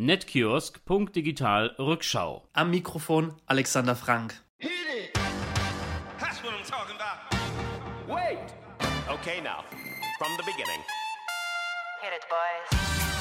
Netkiosk.digital Rückschau. Am Mikrofon Alexander Frank. Hit it. That's what I'm talking about. Wait! Okay, now, from the beginning. Hit it, boys.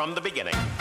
From the beginning.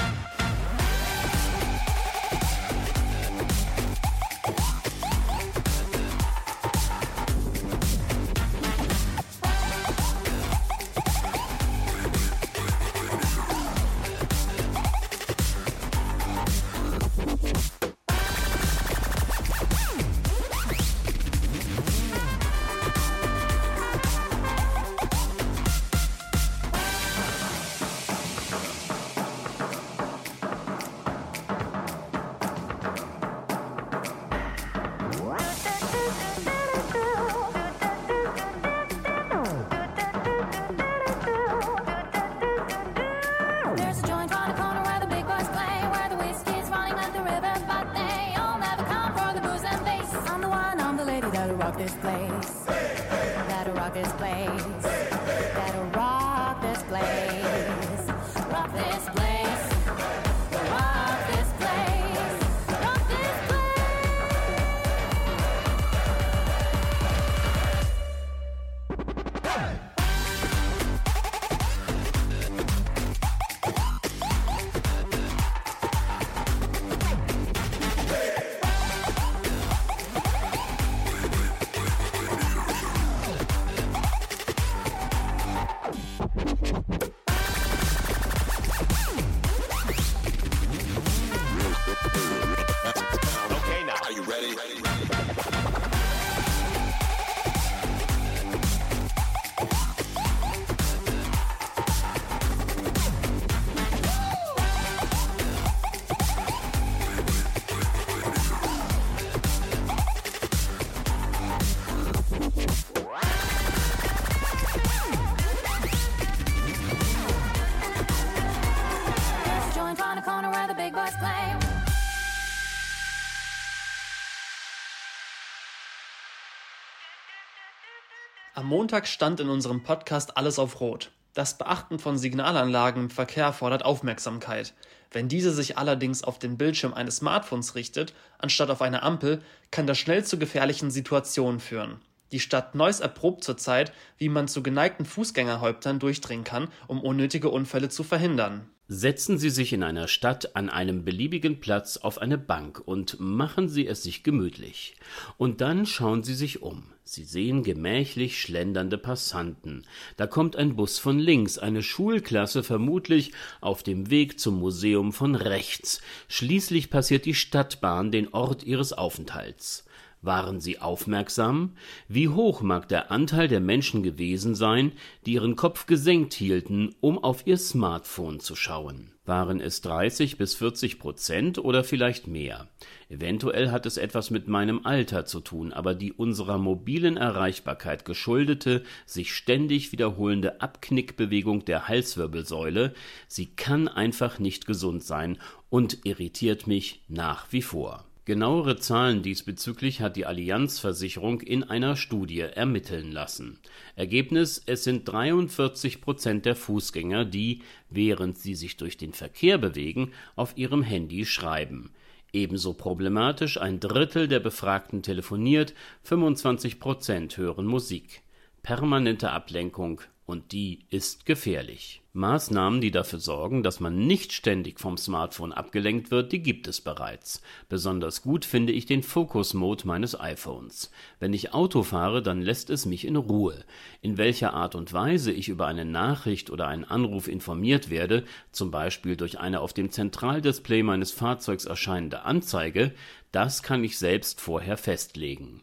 Montag stand in unserem Podcast alles auf Rot. Das Beachten von Signalanlagen im Verkehr fordert Aufmerksamkeit. Wenn diese sich allerdings auf den Bildschirm eines Smartphones richtet, anstatt auf eine Ampel, kann das schnell zu gefährlichen Situationen führen. Die Stadt Neuss erprobt zurzeit, wie man zu geneigten Fußgängerhäuptern durchdringen kann, um unnötige Unfälle zu verhindern. Setzen Sie sich in einer Stadt an einem beliebigen Platz auf eine Bank und machen Sie es sich gemütlich. Und dann schauen Sie sich um. Sie sehen gemächlich schlendernde Passanten. Da kommt ein Bus von links, eine Schulklasse vermutlich auf dem Weg zum Museum von rechts. Schließlich passiert die Stadtbahn den Ort ihres Aufenthalts. Waren sie aufmerksam? Wie hoch mag der Anteil der Menschen gewesen sein, die ihren Kopf gesenkt hielten, um auf ihr Smartphone zu schauen? Waren es 30 bis 40 Prozent oder vielleicht mehr? Eventuell hat es etwas mit meinem Alter zu tun, aber die unserer mobilen Erreichbarkeit geschuldete, sich ständig wiederholende Abknickbewegung der Halswirbelsäule, sie kann einfach nicht gesund sein und irritiert mich nach wie vor. Genauere Zahlen diesbezüglich hat die Allianz-Versicherung in einer Studie ermitteln lassen. Ergebnis: Es sind 43 Prozent der Fußgänger, die, während sie sich durch den Verkehr bewegen, auf ihrem Handy schreiben. Ebenso problematisch: Ein Drittel der Befragten telefoniert, 25 Prozent hören Musik. Permanente Ablenkung und die ist gefährlich. Maßnahmen, die dafür sorgen, dass man nicht ständig vom Smartphone abgelenkt wird, die gibt es bereits. Besonders gut finde ich den Focus Mode meines iPhones. Wenn ich Auto fahre, dann lässt es mich in Ruhe. In welcher Art und Weise ich über eine Nachricht oder einen Anruf informiert werde, zum Beispiel durch eine auf dem Zentraldisplay meines Fahrzeugs erscheinende Anzeige, das kann ich selbst vorher festlegen.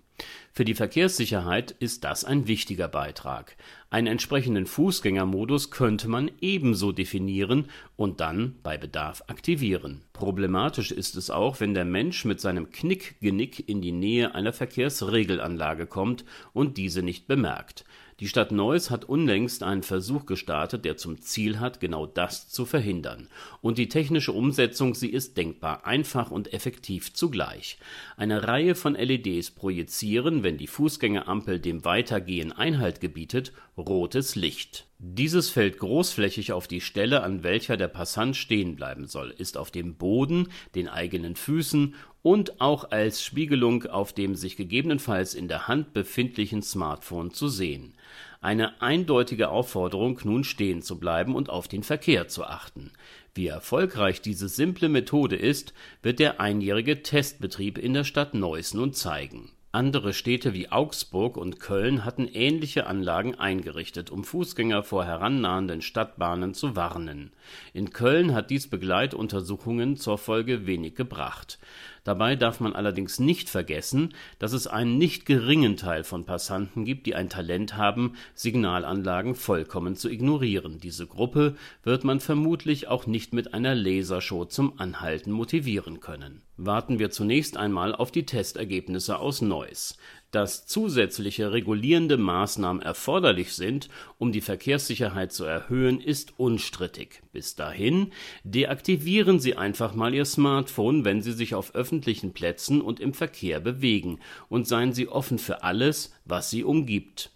Für die Verkehrssicherheit ist das ein wichtiger Beitrag. Einen entsprechenden Fußgängermodus könnte man ebenso definieren und dann bei Bedarf aktivieren. Problematisch ist es auch, wenn der Mensch mit seinem Knickgenick in die Nähe einer Verkehrsregelanlage kommt und diese nicht bemerkt. Die Stadt Neuss hat unlängst einen Versuch gestartet, der zum Ziel hat, genau das zu verhindern. Und die technische Umsetzung, sie ist denkbar einfach und effektiv zugleich. Eine Reihe von LEDs projizieren, wenn die Fußgängerampel dem Weitergehen Einhalt gebietet, rotes Licht. Dieses fällt großflächig auf die Stelle, an welcher der Passant stehen bleiben soll, ist auf dem Boden, den eigenen Füßen und auch als Spiegelung auf dem sich gegebenenfalls in der Hand befindlichen Smartphone zu sehen. Eine eindeutige Aufforderung, nun stehen zu bleiben und auf den Verkehr zu achten. Wie erfolgreich diese simple Methode ist, wird der einjährige Testbetrieb in der Stadt Neuss nun zeigen. Andere Städte wie Augsburg und Köln hatten ähnliche Anlagen eingerichtet, um Fußgänger vor herannahenden Stadtbahnen zu warnen. In Köln hat dies Begleituntersuchungen zur Folge wenig gebracht. Dabei darf man allerdings nicht vergessen, dass es einen nicht geringen Teil von Passanten gibt, die ein Talent haben, Signalanlagen vollkommen zu ignorieren. Diese Gruppe wird man vermutlich auch nicht mit einer Lasershow zum Anhalten motivieren können. Warten wir zunächst einmal auf die Testergebnisse aus Neuss dass zusätzliche regulierende Maßnahmen erforderlich sind, um die Verkehrssicherheit zu erhöhen, ist unstrittig. Bis dahin deaktivieren Sie einfach mal Ihr Smartphone, wenn Sie sich auf öffentlichen Plätzen und im Verkehr bewegen, und seien Sie offen für alles, was Sie umgibt.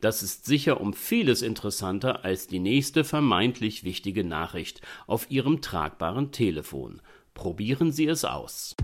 Das ist sicher um vieles interessanter als die nächste vermeintlich wichtige Nachricht auf Ihrem tragbaren Telefon. Probieren Sie es aus.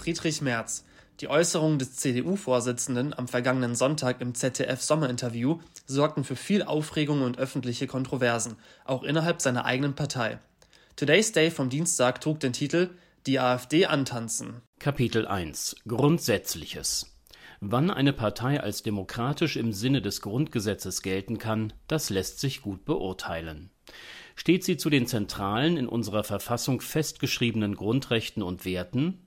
Friedrich Merz. Die Äußerungen des CDU-Vorsitzenden am vergangenen Sonntag im ZDF-Sommerinterview sorgten für viel Aufregung und öffentliche Kontroversen, auch innerhalb seiner eigenen Partei. Today's Day vom Dienstag trug den Titel Die AfD antanzen. Kapitel 1 Grundsätzliches Wann eine Partei als demokratisch im Sinne des Grundgesetzes gelten kann, das lässt sich gut beurteilen. Steht sie zu den zentralen in unserer Verfassung festgeschriebenen Grundrechten und Werten?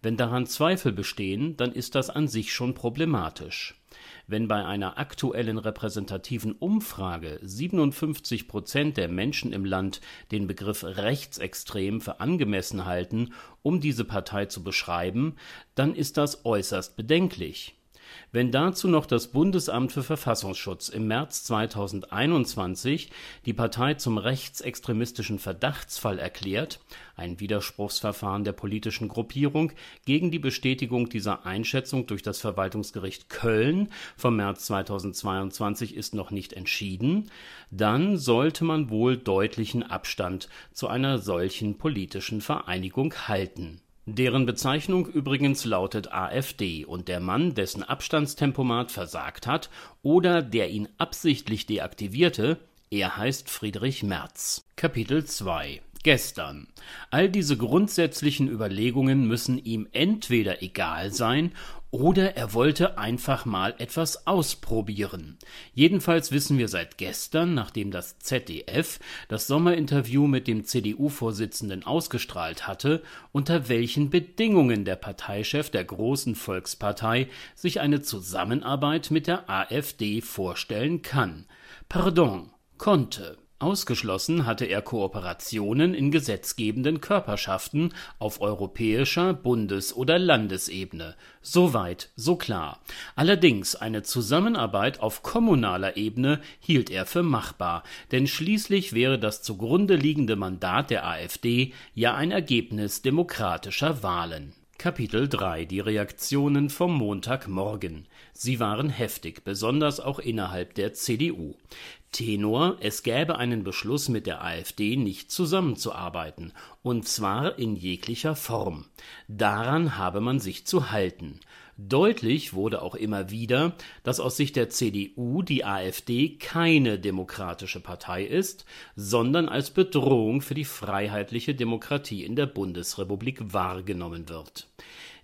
Wenn daran Zweifel bestehen, dann ist das an sich schon problematisch. Wenn bei einer aktuellen repräsentativen Umfrage 57 Prozent der Menschen im Land den Begriff rechtsextrem für angemessen halten, um diese Partei zu beschreiben, dann ist das äußerst bedenklich. Wenn dazu noch das Bundesamt für Verfassungsschutz im März 2021 die Partei zum rechtsextremistischen Verdachtsfall erklärt, ein Widerspruchsverfahren der politischen Gruppierung gegen die Bestätigung dieser Einschätzung durch das Verwaltungsgericht Köln vom März 2022 ist noch nicht entschieden, dann sollte man wohl deutlichen Abstand zu einer solchen politischen Vereinigung halten deren Bezeichnung übrigens lautet AfD und der Mann, dessen Abstandstempomat versagt hat oder der ihn absichtlich deaktivierte, er heißt Friedrich Merz. Kapitel 2 Gestern. All diese grundsätzlichen Überlegungen müssen ihm entweder egal sein oder er wollte einfach mal etwas ausprobieren. Jedenfalls wissen wir seit gestern, nachdem das ZDF das Sommerinterview mit dem CDU-Vorsitzenden ausgestrahlt hatte, unter welchen Bedingungen der Parteichef der großen Volkspartei sich eine Zusammenarbeit mit der AfD vorstellen kann. Pardon, konnte. Ausgeschlossen hatte er Kooperationen in gesetzgebenden Körperschaften auf europäischer, Bundes oder Landesebene. So weit, so klar. Allerdings eine Zusammenarbeit auf kommunaler Ebene hielt er für machbar, denn schließlich wäre das zugrunde liegende Mandat der AfD ja ein Ergebnis demokratischer Wahlen. Kapitel 3 Die Reaktionen vom Montagmorgen. Sie waren heftig, besonders auch innerhalb der CDU. Tenor, es gäbe einen Beschluss mit der AfD nicht zusammenzuarbeiten, und zwar in jeglicher Form. Daran habe man sich zu halten. Deutlich wurde auch immer wieder, dass aus Sicht der CDU die AfD keine demokratische Partei ist, sondern als Bedrohung für die freiheitliche Demokratie in der Bundesrepublik wahrgenommen wird.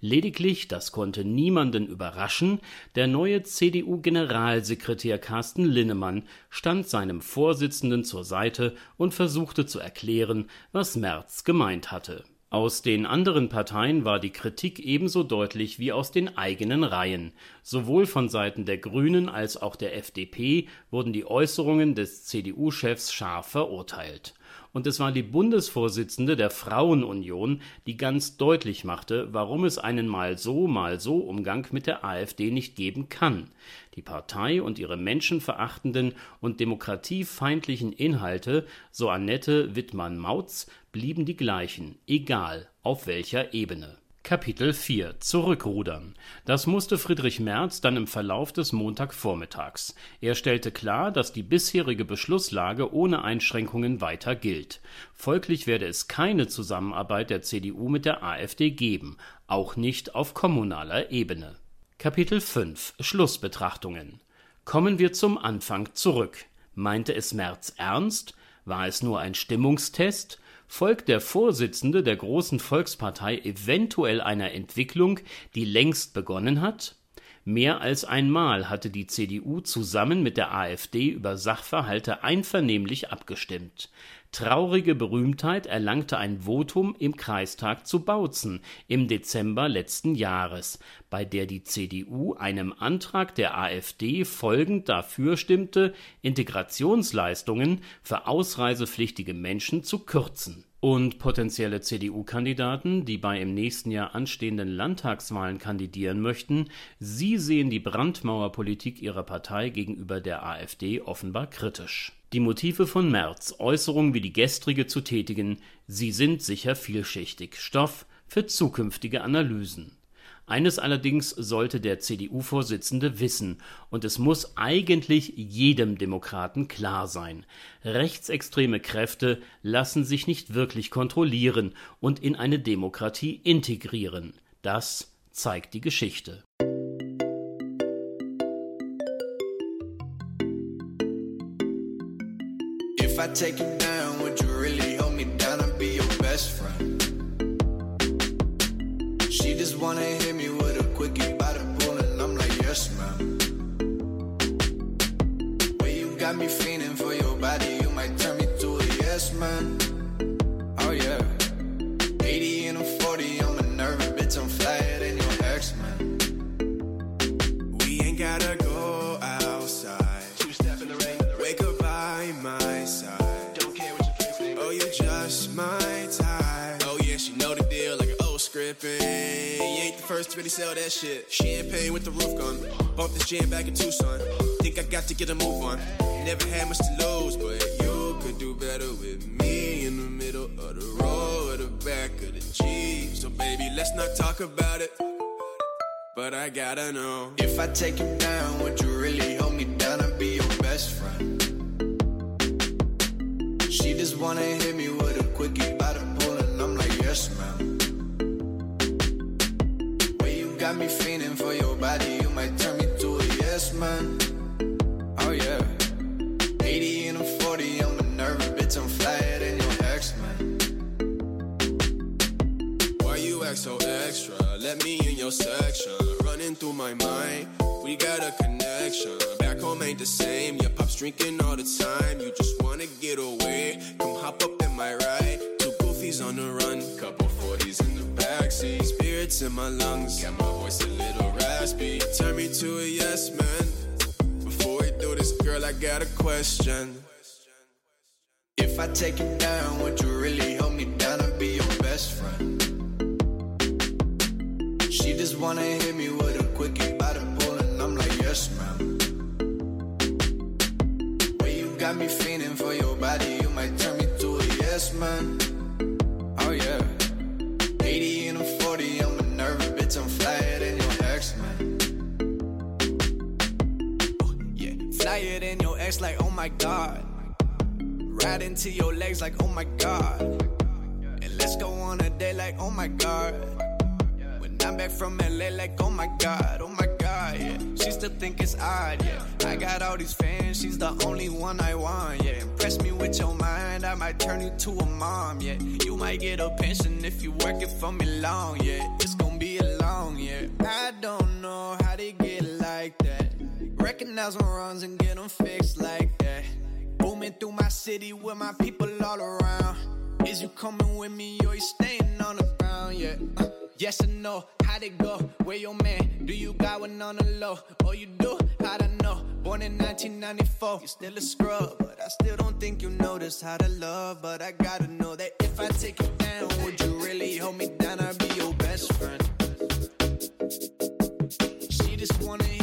Lediglich, das konnte niemanden überraschen, der neue CDU-Generalsekretär Carsten Linnemann stand seinem Vorsitzenden zur Seite und versuchte zu erklären, was Merz gemeint hatte. Aus den anderen Parteien war die Kritik ebenso deutlich wie aus den eigenen Reihen. Sowohl von Seiten der Grünen als auch der FDP wurden die Äußerungen des CDU-Chefs scharf verurteilt und es war die Bundesvorsitzende der Frauenunion, die ganz deutlich machte, warum es einen mal so, mal so Umgang mit der AfD nicht geben kann. Die Partei und ihre menschenverachtenden und demokratiefeindlichen Inhalte, so Annette Wittmann-Mautz, blieben die gleichen, egal auf welcher Ebene. Kapitel 4 Zurückrudern. Das musste Friedrich Merz dann im Verlauf des Montagvormittags. Er stellte klar, dass die bisherige Beschlusslage ohne Einschränkungen weiter gilt. Folglich werde es keine Zusammenarbeit der CDU mit der AfD geben, auch nicht auf kommunaler Ebene. Kapitel 5 Schlussbetrachtungen. Kommen wir zum Anfang zurück. Meinte es Merz ernst? War es nur ein Stimmungstest? Folgt der Vorsitzende der großen Volkspartei eventuell einer Entwicklung, die längst begonnen hat? Mehr als einmal hatte die CDU zusammen mit der AfD über Sachverhalte einvernehmlich abgestimmt. Traurige Berühmtheit erlangte ein Votum im Kreistag zu Bautzen im Dezember letzten Jahres, bei der die CDU einem Antrag der AfD folgend dafür stimmte, Integrationsleistungen für ausreisepflichtige Menschen zu kürzen. Und potenzielle CDU-Kandidaten, die bei im nächsten Jahr anstehenden Landtagswahlen kandidieren möchten, sie sehen die Brandmauerpolitik ihrer Partei gegenüber der AfD offenbar kritisch. Die Motive von Merz, Äußerungen wie die gestrige zu tätigen, sie sind sicher vielschichtig, Stoff für zukünftige Analysen. Eines allerdings sollte der CDU-Vorsitzende wissen, und es muss eigentlich jedem Demokraten klar sein. Rechtsextreme Kräfte lassen sich nicht wirklich kontrollieren und in eine Demokratie integrieren. Das zeigt die Geschichte. If I take you down, would you really She just wanna hit me with a quickie by the pool, and I'm like, yes, ma'am. Way you got me feeling for your body, you might turn me to a yes, man. Oh, yeah. 80 ain't the first to really sell that shit. Champagne with the roof gun. Bump this jam back in Tucson. Think I got to get a move on. Never had much to lose, but you could do better with me in the middle of the road the back of the Jeep. So, baby, let's not talk about it. But I gotta know If I take you down, would you really hold me down and be your best friend? She just wanna hit me with a quickie got me feeling for your body, you might turn me to a yes, man. Oh, yeah. 80 and a 40, I'm a nervous bitch, I'm flyer than your ex, man. Why you act so extra? Let me in your section. Running through my mind, we got a connection. Back home ain't the same. Your pop's drinking all the time. You just wanna get away. Come hop up in my ride. Two goofies on the run, couple 40s in backseat. Spirits in my lungs, got my voice a little raspy. Turn me to a yes man. Before we do this, girl, I got a question. If I take you down, would you really hold me down and be your best friend? She just wanna hit me with a quickie by the pool, and I'm like, yes, ma'am. Way you got me feeling for your body, you might turn me to a yes, man. Oh, yeah. Like, oh my god. Right into your legs, like, oh my god. And let's go on a date, like, oh my god. When I'm back from LA, like, oh my god, oh my god, yeah. She still think it's odd, yeah. I got all these fans, she's the only one I want, yeah. Impress me with your mind, I might turn you to a mom, yeah. You might get a pension if you work it for me long, yeah. It's gonna be a long, yeah. I don't know how they get. Recognize my wrongs and get them fixed like that. Booming through my city with my people all around. Is you coming with me or you staying on the ground? Yeah. Uh, yes or no? How'd it go? Where your man? Do you got one on the low? Oh, you do? I don't know. Born in 1994. You still a scrub, but I still don't think you notice how to love. But I gotta know that if I take you down, would you really hold me down? I'd be your best friend. She just wanna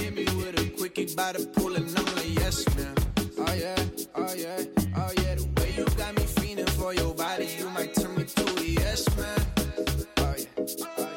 quickie by the pool, and I'm like, yes, man. Oh yeah, oh yeah, oh yeah. The way you got me feeling for your body, you might turn me to a yes, man. Oh yeah, oh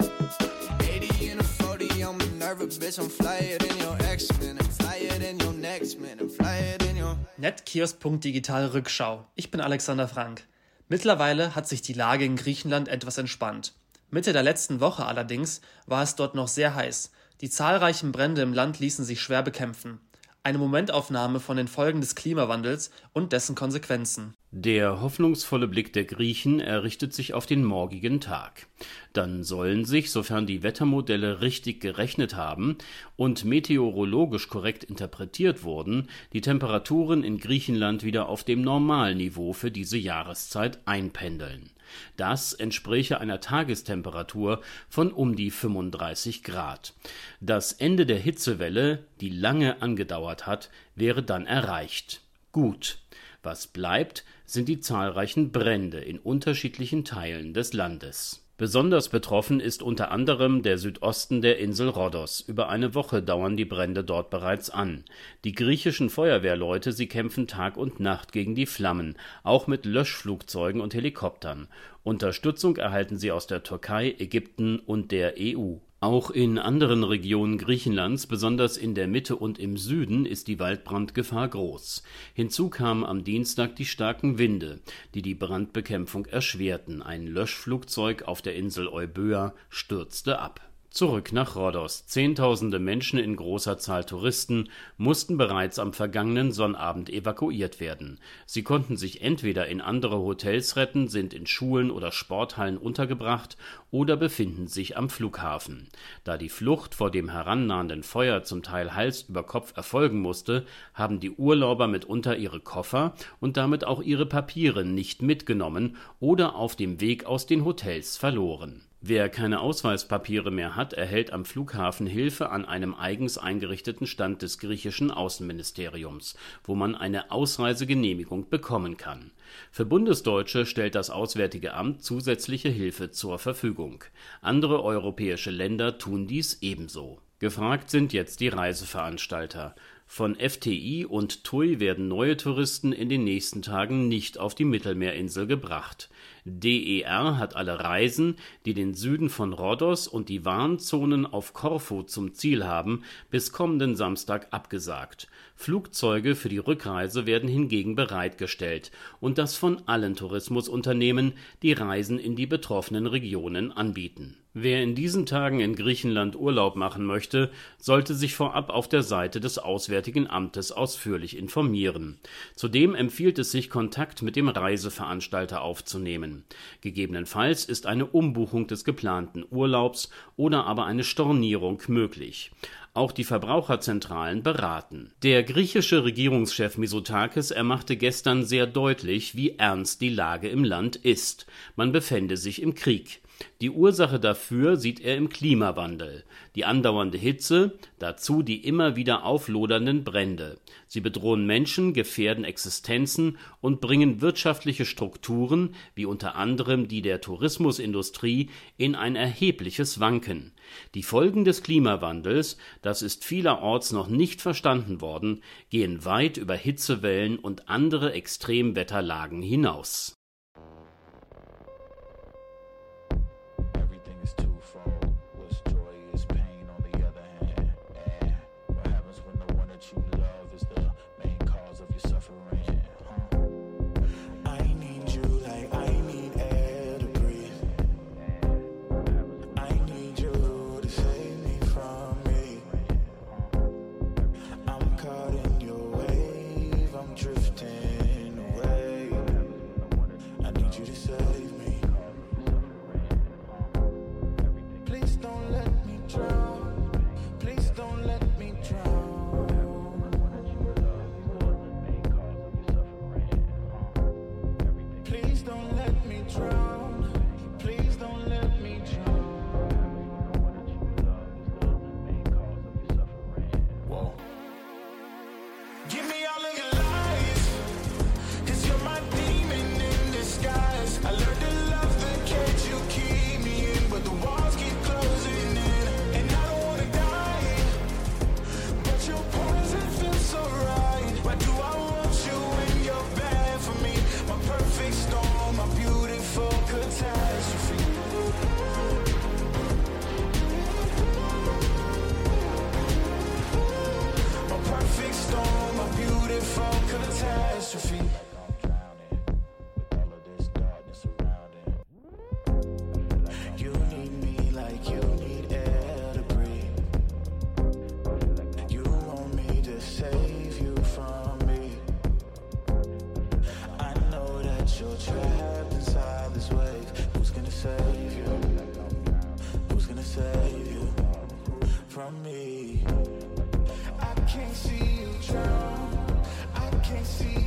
yeah. 80 and a 40, I'm a nervous bitch, I'm flyer than your ex, man. I'm flyer than your next, man. I'm flyer than your. Netkiosk.digital Rückschau. Ich bin Alexander Frank. Mittlerweile hat sich die Lage in Griechenland etwas entspannt. Mitte der letzten Woche allerdings war es dort noch sehr heiß. Die zahlreichen Brände im Land ließen sich schwer bekämpfen. Eine Momentaufnahme von den Folgen des Klimawandels und dessen Konsequenzen. Der hoffnungsvolle Blick der Griechen errichtet sich auf den morgigen Tag. Dann sollen sich, sofern die Wettermodelle richtig gerechnet haben und meteorologisch korrekt interpretiert wurden, die Temperaturen in Griechenland wieder auf dem Normalniveau für diese Jahreszeit einpendeln. Das entspräche einer Tagestemperatur von um die 35 Grad. Das Ende der Hitzewelle, die lange angedauert hat, wäre dann erreicht. Gut. Was bleibt, sind die zahlreichen Brände in unterschiedlichen Teilen des Landes. Besonders betroffen ist unter anderem der Südosten der Insel Rhodos. Über eine Woche dauern die Brände dort bereits an. Die griechischen Feuerwehrleute, sie kämpfen Tag und Nacht gegen die Flammen, auch mit Löschflugzeugen und Helikoptern. Unterstützung erhalten sie aus der Türkei, Ägypten und der EU. Auch in anderen Regionen Griechenlands, besonders in der Mitte und im Süden, ist die Waldbrandgefahr groß. Hinzu kamen am Dienstag die starken Winde, die die Brandbekämpfung erschwerten. Ein Löschflugzeug auf der Insel Euböa stürzte ab. Zurück nach Rhodos. Zehntausende Menschen in großer Zahl Touristen mussten bereits am vergangenen Sonnabend evakuiert werden. Sie konnten sich entweder in andere Hotels retten, sind in Schulen oder Sporthallen untergebracht oder befinden sich am Flughafen. Da die Flucht vor dem herannahenden Feuer zum Teil Hals über Kopf erfolgen musste, haben die Urlauber mitunter ihre Koffer und damit auch ihre Papiere nicht mitgenommen oder auf dem Weg aus den Hotels verloren. Wer keine Ausweispapiere mehr hat, erhält am Flughafen Hilfe an einem eigens eingerichteten Stand des griechischen Außenministeriums, wo man eine Ausreisegenehmigung bekommen kann. Für Bundesdeutsche stellt das Auswärtige Amt zusätzliche Hilfe zur Verfügung. Andere europäische Länder tun dies ebenso. Gefragt sind jetzt die Reiseveranstalter. Von FTI und TUI werden neue Touristen in den nächsten Tagen nicht auf die Mittelmeerinsel gebracht. DER hat alle Reisen, die den Süden von Rhodos und die Warnzonen auf Korfu zum Ziel haben, bis kommenden Samstag abgesagt. Flugzeuge für die Rückreise werden hingegen bereitgestellt und das von allen Tourismusunternehmen, die Reisen in die betroffenen Regionen anbieten. Wer in diesen Tagen in Griechenland Urlaub machen möchte, sollte sich vorab auf der Seite des Auswärtigen Amtes ausführlich informieren. Zudem empfiehlt es sich, Kontakt mit dem Reiseveranstalter aufzunehmen. Gegebenenfalls ist eine Umbuchung des geplanten Urlaubs oder aber eine Stornierung möglich. Auch die Verbraucherzentralen beraten. Der griechische Regierungschef Mitsotakis ermachte gestern sehr deutlich, wie ernst die Lage im Land ist. Man befände sich im Krieg. Die Ursache dafür sieht er im Klimawandel. Die andauernde Hitze, dazu die immer wieder auflodernden Brände. Sie bedrohen Menschen, gefährden Existenzen und bringen wirtschaftliche Strukturen, wie unter anderem die der Tourismusindustrie, in ein erhebliches Wanken. Die Folgen des Klimawandels, das ist vielerorts noch nicht verstanden worden, gehen weit über Hitzewellen und andere Extremwetterlagen hinaus.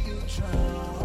you drown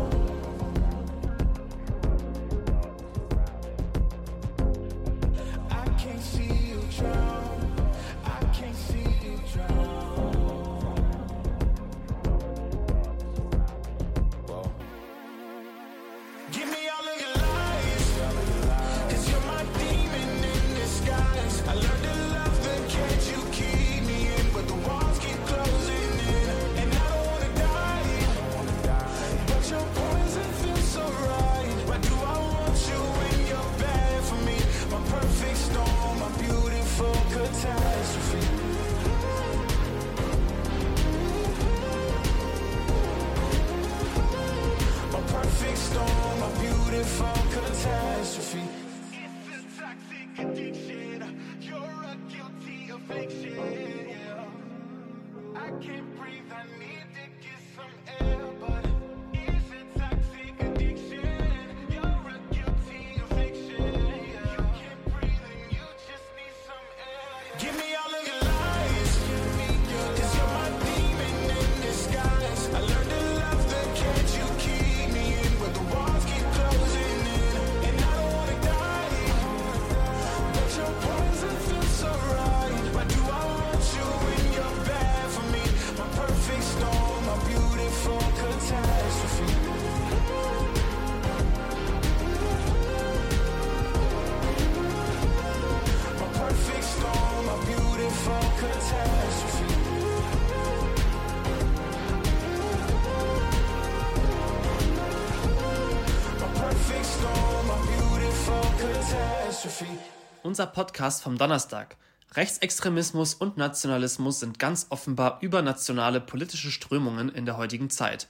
Unser Podcast vom Donnerstag. Rechtsextremismus und Nationalismus sind ganz offenbar übernationale politische Strömungen in der heutigen Zeit.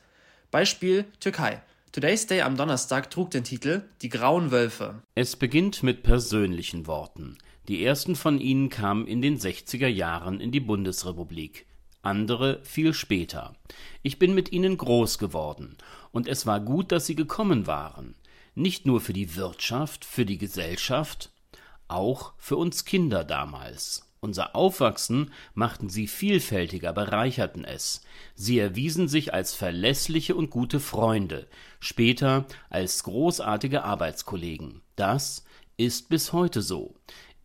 Beispiel Türkei. Today's Day am Donnerstag trug den Titel Die grauen Wölfe. Es beginnt mit persönlichen Worten. Die ersten von ihnen kamen in den 60er Jahren in die Bundesrepublik, andere viel später. Ich bin mit ihnen groß geworden, und es war gut, dass sie gekommen waren. Nicht nur für die Wirtschaft, für die Gesellschaft, auch für uns Kinder damals. Unser Aufwachsen machten sie vielfältiger, bereicherten es. Sie erwiesen sich als verlässliche und gute Freunde, später als großartige Arbeitskollegen. Das ist bis heute so.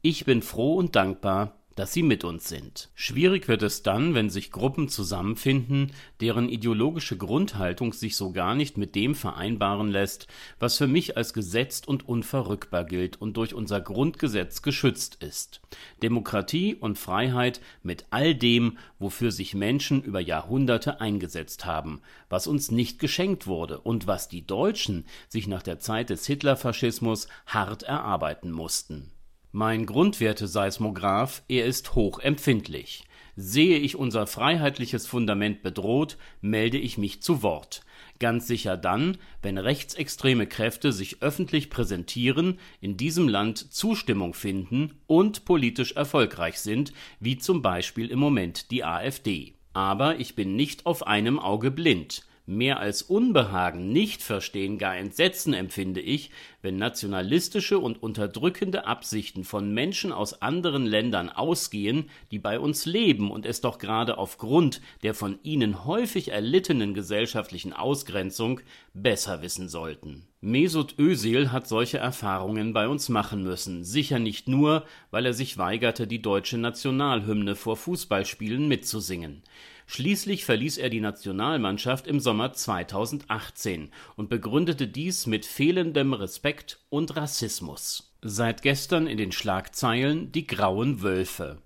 Ich bin froh und dankbar, dass sie mit uns sind. Schwierig wird es dann, wenn sich Gruppen zusammenfinden, deren ideologische Grundhaltung sich so gar nicht mit dem vereinbaren lässt, was für mich als gesetzt und unverrückbar gilt und durch unser Grundgesetz geschützt ist. Demokratie und Freiheit mit all dem, wofür sich Menschen über Jahrhunderte eingesetzt haben, was uns nicht geschenkt wurde und was die Deutschen sich nach der Zeit des Hitlerfaschismus hart erarbeiten mussten. Mein Grundwerte-Seismograph, er ist hochempfindlich. Sehe ich unser freiheitliches Fundament bedroht, melde ich mich zu Wort. Ganz sicher dann, wenn rechtsextreme Kräfte sich öffentlich präsentieren, in diesem Land Zustimmung finden und politisch erfolgreich sind, wie zum Beispiel im Moment die AfD. Aber ich bin nicht auf einem Auge blind. Mehr als Unbehagen, nicht verstehen, gar Entsetzen empfinde ich, wenn nationalistische und unterdrückende Absichten von Menschen aus anderen Ländern ausgehen, die bei uns leben und es doch gerade aufgrund der von ihnen häufig erlittenen gesellschaftlichen Ausgrenzung besser wissen sollten. Mesut Özil hat solche Erfahrungen bei uns machen müssen, sicher nicht nur, weil er sich weigerte, die deutsche Nationalhymne vor Fußballspielen mitzusingen. Schließlich verließ er die Nationalmannschaft im Sommer 2018 und begründete dies mit fehlendem Respekt und Rassismus. Seit gestern in den Schlagzeilen die grauen Wölfe.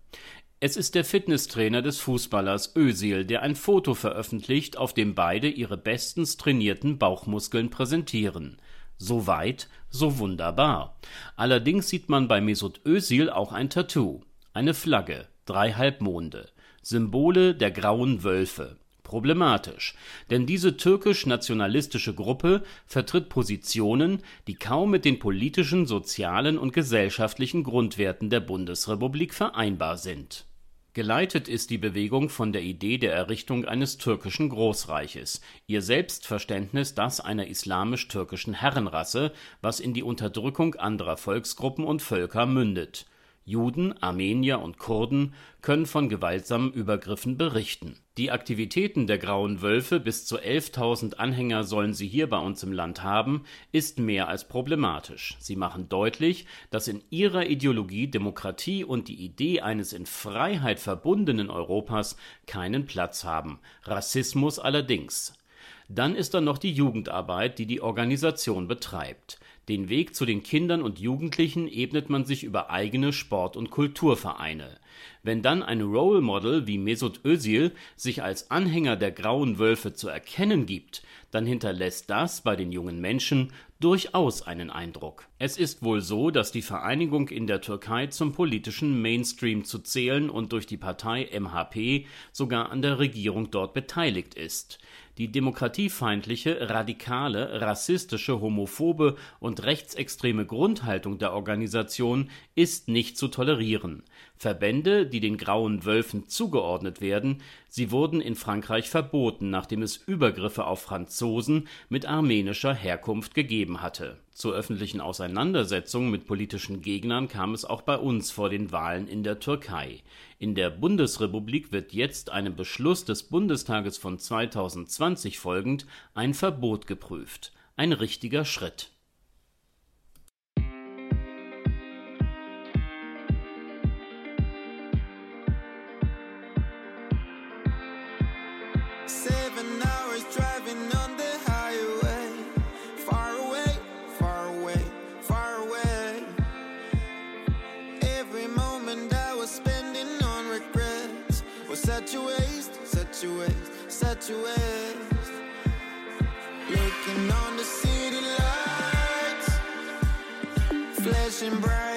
Es ist der Fitnesstrainer des Fußballers Özil, der ein Foto veröffentlicht, auf dem beide ihre bestens trainierten Bauchmuskeln präsentieren. So weit, so wunderbar. Allerdings sieht man bei Mesut Özil auch ein Tattoo, eine Flagge, drei Halbmonde. Symbole der grauen Wölfe. Problematisch, denn diese türkisch-nationalistische Gruppe vertritt Positionen, die kaum mit den politischen, sozialen und gesellschaftlichen Grundwerten der Bundesrepublik vereinbar sind. Geleitet ist die Bewegung von der Idee der Errichtung eines türkischen Großreiches, ihr Selbstverständnis das einer islamisch-türkischen Herrenrasse, was in die Unterdrückung anderer Volksgruppen und Völker mündet. Juden, Armenier und Kurden können von gewaltsamen Übergriffen berichten. Die Aktivitäten der Grauen Wölfe, bis zu 11.000 Anhänger sollen sie hier bei uns im Land haben, ist mehr als problematisch. Sie machen deutlich, dass in ihrer Ideologie Demokratie und die Idee eines in Freiheit verbundenen Europas keinen Platz haben, Rassismus allerdings. Dann ist da noch die Jugendarbeit, die die Organisation betreibt. Den Weg zu den Kindern und Jugendlichen ebnet man sich über eigene Sport- und Kulturvereine. Wenn dann ein Role Model wie Mesut Özil sich als Anhänger der Grauen Wölfe zu erkennen gibt, dann hinterlässt das bei den jungen Menschen durchaus einen Eindruck. Es ist wohl so, dass die Vereinigung in der Türkei zum politischen Mainstream zu zählen und durch die Partei MHP sogar an der Regierung dort beteiligt ist. Die demokratiefeindliche, radikale, rassistische, homophobe und rechtsextreme Grundhaltung der Organisation ist nicht zu tolerieren. Verbände, die den Grauen Wölfen zugeordnet werden, sie wurden in Frankreich verboten, nachdem es Übergriffe auf Franzosen mit armenischer Herkunft gegeben hatte. Zur öffentlichen Auseinandersetzung mit politischen Gegnern kam es auch bei uns vor den Wahlen in der Türkei. In der Bundesrepublik wird jetzt einem Beschluss des Bundestages von 2020 folgend ein Verbot geprüft. Ein richtiger Schritt. A. Looking on the city lights, flashing bright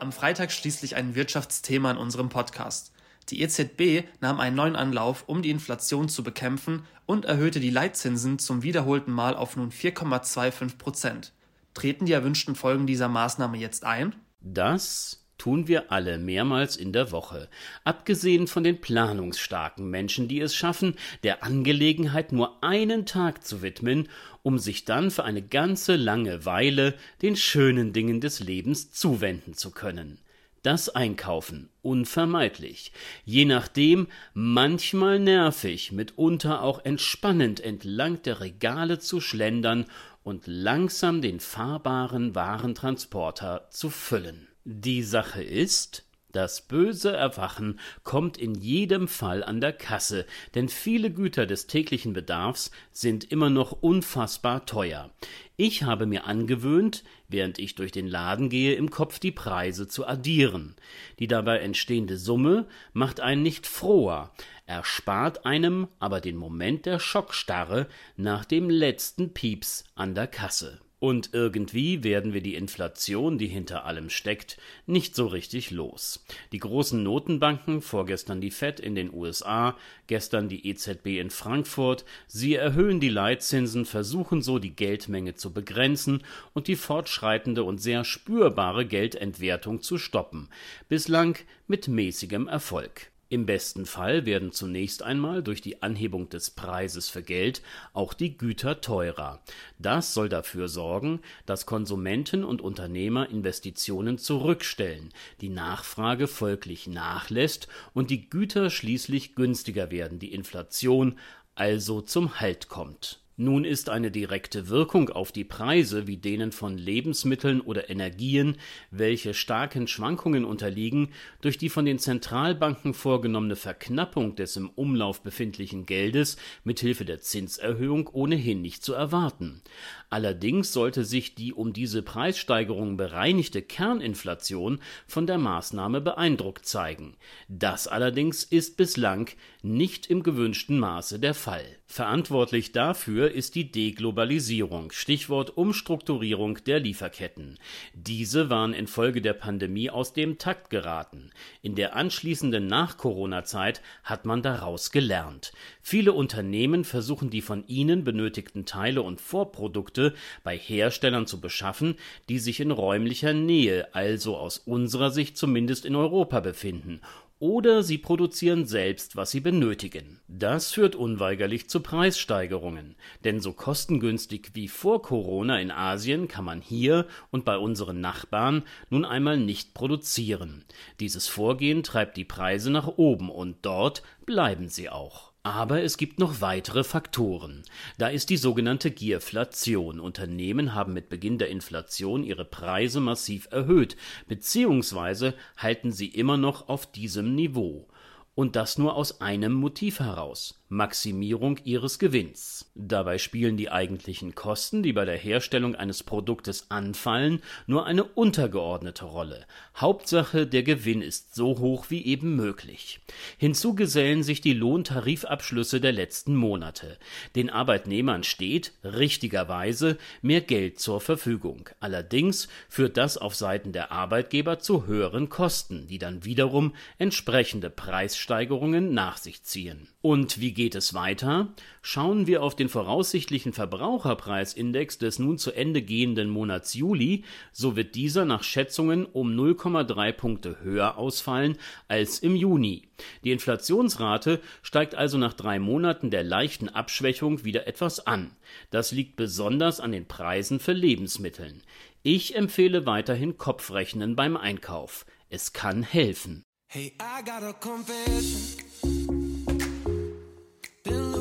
Am Freitag schließlich ein Wirtschaftsthema in unserem Podcast. Die EZB nahm einen neuen Anlauf, um die Inflation zu bekämpfen und erhöhte die Leitzinsen zum wiederholten Mal auf nun 4,25 Prozent. Treten die erwünschten Folgen dieser Maßnahme jetzt ein? Das tun wir alle mehrmals in der Woche, abgesehen von den planungsstarken Menschen, die es schaffen, der Angelegenheit nur einen Tag zu widmen, um sich dann für eine ganze lange Weile den schönen Dingen des Lebens zuwenden zu können. Das Einkaufen unvermeidlich, je nachdem manchmal nervig, mitunter auch entspannend entlang der Regale zu schlendern und langsam den fahrbaren Warentransporter zu füllen. Die Sache ist, das böse Erwachen kommt in jedem Fall an der Kasse, denn viele Güter des täglichen Bedarfs sind immer noch unfassbar teuer. Ich habe mir angewöhnt, während ich durch den Laden gehe, im Kopf die Preise zu addieren. Die dabei entstehende Summe macht einen nicht froher, erspart einem aber den Moment der Schockstarre nach dem letzten Pieps an der Kasse. Und irgendwie werden wir die Inflation, die hinter allem steckt, nicht so richtig los. Die großen Notenbanken, vorgestern die Fed in den USA, gestern die EZB in Frankfurt, sie erhöhen die Leitzinsen, versuchen so die Geldmenge zu begrenzen und die fortschreitende und sehr spürbare Geldentwertung zu stoppen. Bislang mit mäßigem Erfolg. Im besten Fall werden zunächst einmal durch die Anhebung des Preises für Geld auch die Güter teurer. Das soll dafür sorgen, dass Konsumenten und Unternehmer Investitionen zurückstellen, die Nachfrage folglich nachlässt und die Güter schließlich günstiger werden, die Inflation also zum Halt kommt. Nun ist eine direkte Wirkung auf die Preise wie denen von Lebensmitteln oder Energien, welche starken Schwankungen unterliegen, durch die von den Zentralbanken vorgenommene Verknappung des im Umlauf befindlichen Geldes mithilfe der Zinserhöhung ohnehin nicht zu erwarten. Allerdings sollte sich die um diese Preissteigerung bereinigte Kerninflation von der Maßnahme beeindruckt zeigen. Das allerdings ist bislang nicht im gewünschten Maße der Fall. Verantwortlich dafür ist die Deglobalisierung, Stichwort Umstrukturierung der Lieferketten. Diese waren infolge der Pandemie aus dem Takt geraten. In der anschließenden Nach-Corona-Zeit hat man daraus gelernt. Viele Unternehmen versuchen die von ihnen benötigten Teile und Vorprodukte bei Herstellern zu beschaffen, die sich in räumlicher Nähe, also aus unserer Sicht zumindest in Europa befinden oder sie produzieren selbst, was sie benötigen. Das führt unweigerlich zu Preissteigerungen, denn so kostengünstig wie vor Corona in Asien kann man hier und bei unseren Nachbarn nun einmal nicht produzieren. Dieses Vorgehen treibt die Preise nach oben und dort bleiben sie auch. Aber es gibt noch weitere Faktoren. Da ist die sogenannte Gierflation. Unternehmen haben mit Beginn der Inflation ihre Preise massiv erhöht, beziehungsweise halten sie immer noch auf diesem Niveau. Und das nur aus einem Motiv heraus Maximierung ihres Gewinns. Dabei spielen die eigentlichen Kosten, die bei der Herstellung eines Produktes anfallen, nur eine untergeordnete Rolle. Hauptsache, der Gewinn ist so hoch wie eben möglich. Hinzu gesellen sich die Lohntarifabschlüsse der letzten Monate. Den Arbeitnehmern steht, richtigerweise, mehr Geld zur Verfügung. Allerdings führt das auf Seiten der Arbeitgeber zu höheren Kosten, die dann wiederum entsprechende Preissteigerungen nach sich ziehen. Und wie geht es weiter? Schauen wir auf den voraussichtlichen Verbraucherpreisindex des nun zu Ende gehenden Monats Juli, so wird dieser nach Schätzungen um 0,3 Punkte höher ausfallen als im Juni. Die Inflationsrate steigt also nach drei Monaten der leichten Abschwächung wieder etwas an. Das liegt besonders an den Preisen für Lebensmitteln. Ich empfehle weiterhin Kopfrechnen beim Einkauf. Es kann helfen. Hey, I got a confession.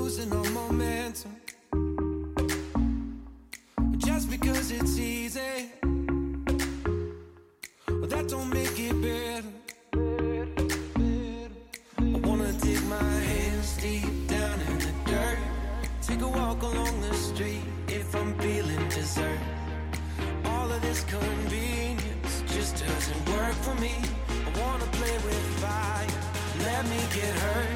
Losing all momentum. Just because it's easy, well, that don't make it better. I wanna dig my hands deep down in the dirt. Take a walk along the street if I'm feeling dessert. All of this convenience just doesn't work for me. I wanna play with fire. Let me get hurt.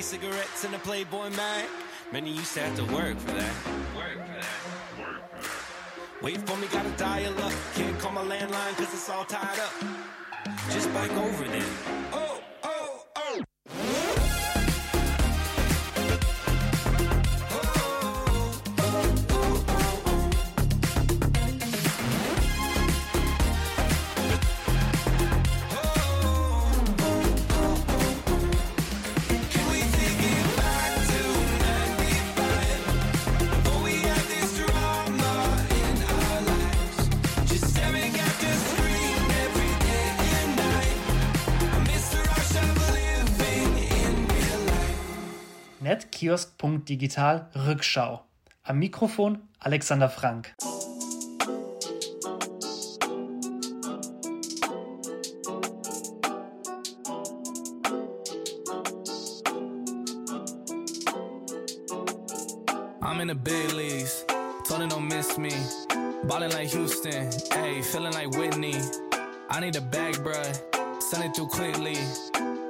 Candy cigarettes and a Playboy mag. Many used to have to work for that. Work for that. Work for that. Wait for me, gotta dial up. Can't call my landline cause it's all tied up. Just bike over then. Oh, oh, life. Netkiosk.digital Rückschau. Am Mikrofon Alexander Frank. I'm in the big leagues. Told don't miss me. Ballin' like Houston. Ayy, feeling like Whitney. I need a bag, bruh. Send it through quickly.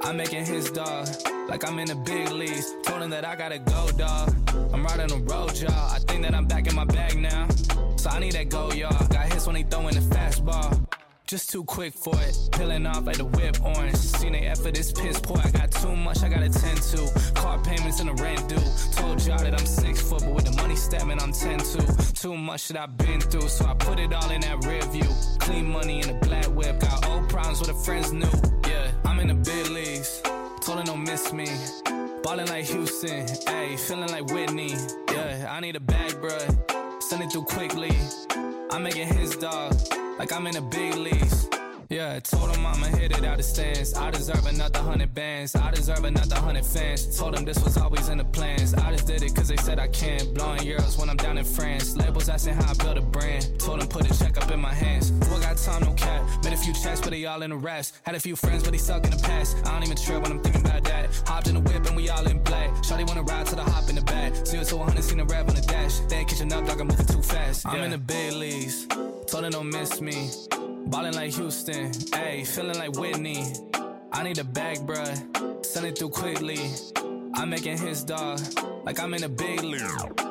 I'm making his dog. Like I'm in the big leagues. Told him that I gotta go, dog. I'm riding the road, y'all. I think that I'm back in my bag now. So I need that go, y'all. Got hits when he throwing the fastball. Just too quick for it. Peeling off like the whip orange. Seen they effort, this piss poor. I got too much I gotta tend to. Car payments and the rent due. Told y'all that I'm six foot, but with the money stepping, I'm 10 to. Too much that I've been through, so I put it all in that rear view. Clean money in a black whip. Got old problems with a friends new. I'm in the big leagues. Told her don't miss me. Ballin' like Houston. Ayy, feeling like Whitney. Yeah, I need a bag, bruh. Send it through quickly. I'm making his dog, like I'm in the big leagues. Yeah, I told him I'ma hit it out the stands. I deserve another hundred bands. I deserve another hundred fans. Told him this was always in the plans. I just did it cause they said I can't. Blowing euros when I'm down in France. Labels asking how I build a brand. Told him put a check up in my hands. Boy, got time, no cap. Made a few checks, but they all in the raps. Had a few friends, but they suck in the past. I don't even trip when I'm thinking about that. Hopped in the whip and we all in black. Shawty wanna ride to the hop in the back. Zero to 100, seen a rev on the dash. They ain't catching up, dog, I'm moving too fast. I'm in the big leagues. Told her don't miss me. Ballin' like Houston, ayy, feeling like Whitney. I need a bag, bruh. Send it through quickly. I'm making his dog, like I'm in a big league.